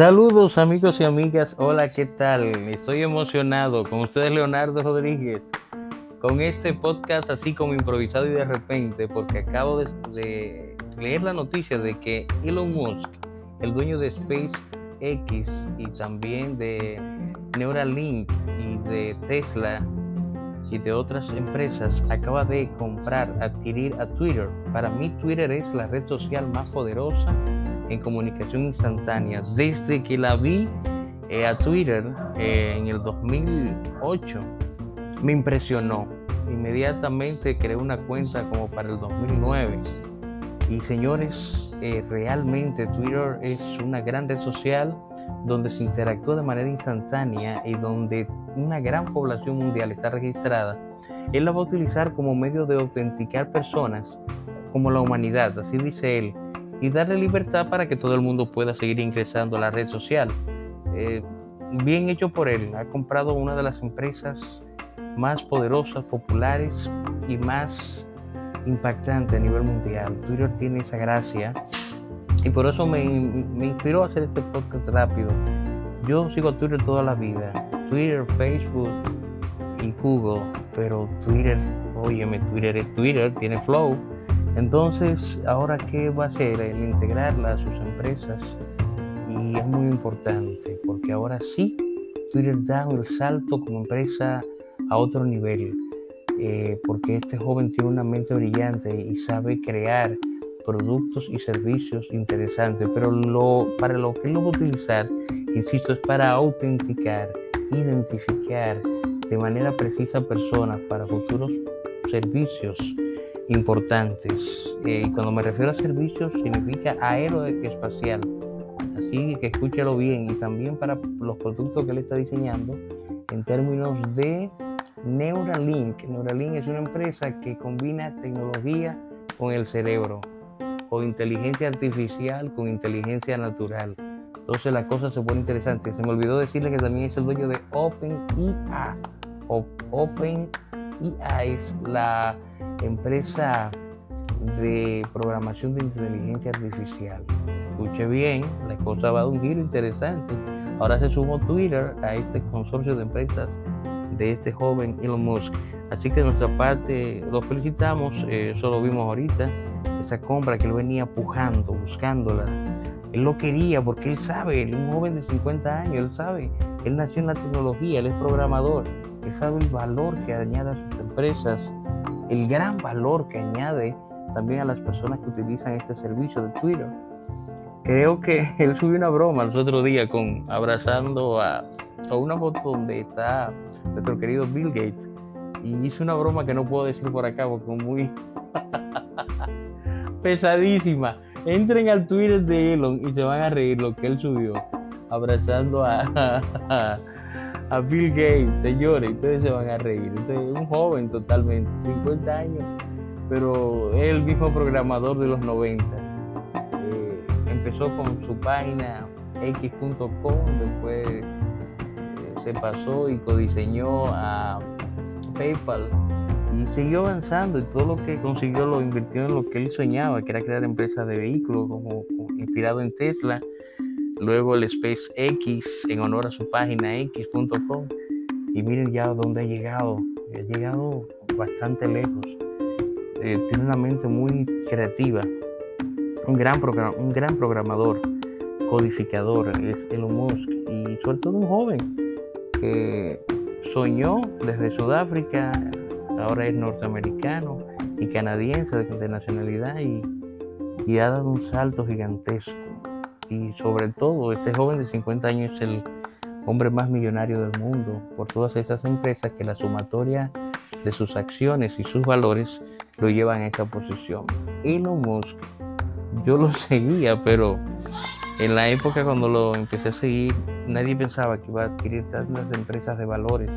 Saludos amigos y amigas, hola, ¿qué tal? Estoy emocionado con ustedes Leonardo Rodríguez, con este podcast así como improvisado y de repente, porque acabo de, leer la noticia de que Elon Musk, el dueño de SpaceX y también de Neuralink y de Tesla y de otras empresas, acaba de comprar, adquirir a Twitter. Para mí Twitter es la red social más poderosa en comunicación instantánea. Desde que la vi eh, a Twitter eh, en el 2008, me impresionó. Inmediatamente creé una cuenta como para el 2009. Y señores, eh, realmente Twitter es una gran red social donde se interactúa de manera instantánea y donde una gran población mundial está registrada. Él la va a utilizar como medio de autenticar personas como la humanidad, así dice él y darle libertad para que todo el mundo pueda seguir ingresando a la red social. Eh, bien hecho por él, ha comprado una de las empresas más poderosas, populares y más impactantes a nivel mundial. Twitter tiene esa gracia y por eso me, me inspiró a hacer este podcast rápido. Yo sigo Twitter toda la vida, Twitter, Facebook y Google, pero Twitter, óyeme, Twitter es Twitter, tiene flow entonces, ahora qué va a hacer? El integrarla a sus empresas. Y es muy importante porque ahora sí, Twitter da el salto como empresa a otro nivel. Eh, porque este joven tiene una mente brillante y sabe crear productos y servicios interesantes, pero lo, para lo que lo va a utilizar, insisto, es para autenticar, identificar de manera precisa personas para futuros servicios importantes. Eh, y cuando me refiero a servicios, significa aeroespacial. Así que escúchalo bien. Y también para los productos que él está diseñando en términos de Neuralink. Neuralink es una empresa que combina tecnología con el cerebro, con inteligencia artificial, con inteligencia natural. Entonces la cosa se pone interesante. Se me olvidó decirle que también es el dueño de OpenIA. OpenIA es la empresa de programación de inteligencia artificial. Escuche bien, la cosa va a un giro interesante. Ahora se sumó Twitter a este consorcio de empresas de este joven Elon Musk. Así que de nuestra parte lo felicitamos, eh, eso lo vimos ahorita, esa compra que él venía pujando, buscándola. Él lo quería porque él sabe, él es un joven de 50 años, él sabe, él nació en la tecnología, él es programador, él sabe el valor que añade a sus empresas el gran valor que añade también a las personas que utilizan este servicio de Twitter. Creo que él subió una broma el otro día con abrazando a, a una foto donde está nuestro querido Bill Gates y hizo una broma que no puedo decir por acá porque muy pesadísima. Entren al Twitter de Elon y se van a reír lo que él subió abrazando a, a Bill Gates, señores, ustedes se van a reír. Un joven totalmente, 50 años, pero es el mismo programador de los 90. Eh, empezó con su página x.com, después eh, se pasó y codiseñó a PayPal y siguió avanzando y todo lo que consiguió lo invirtió en lo que él soñaba, que era crear empresas de vehículos, como inspirado en Tesla luego el SpaceX en honor a su página x.com y miren ya dónde ha llegado, ha llegado bastante lejos. Eh, tiene una mente muy creativa, un gran, programador, codificador, es Elon Musk. Y sobre todo un joven que soñó desde Sudáfrica, ahora es norteamericano y canadiense de, nacionalidad y ha dado un salto gigantesco y sobre todo este joven de 50 años es el hombre más millonario del mundo por todas esas empresas que la sumatoria de sus acciones y sus valores lo llevan a esa posición. Elon Musk, yo lo seguía, pero en la época cuando lo empecé a seguir, nadie pensaba que iba a adquirir tantas empresas de valores,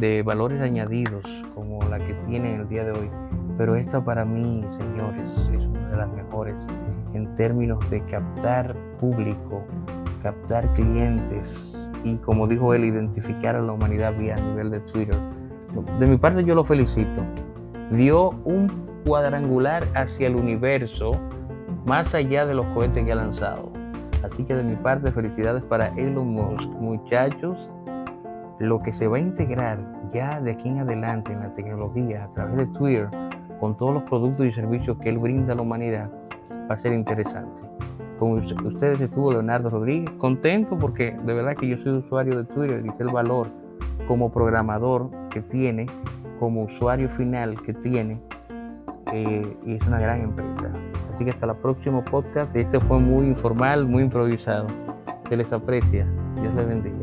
de valores añadidos como la que tiene el día de hoy. Pero esta para mí, señores, es una de las mejores en términos de captar público, captar clientes y como dijo él, identificar a la humanidad vía nivel de Twitter. De mi parte yo lo felicito. Dio un cuadrangular hacia el universo más allá de los cohetes que ha lanzado. Así que de mi parte, felicidades para Elon Musk. Muchachos, lo que se va a integrar ya de aquí en adelante en la tecnología a través de Twitter, con todos los productos y servicios que él brinda a la humanidad, va a ser interesante. Con ustedes estuvo Leonardo Rodríguez, contento porque de verdad que yo soy usuario de Twitter y sé el valor como programador que tiene, como usuario final que tiene, eh, y es una gran empresa. Así que hasta el próximo podcast. Este fue muy informal, muy improvisado. Se les aprecia. Dios les bendiga.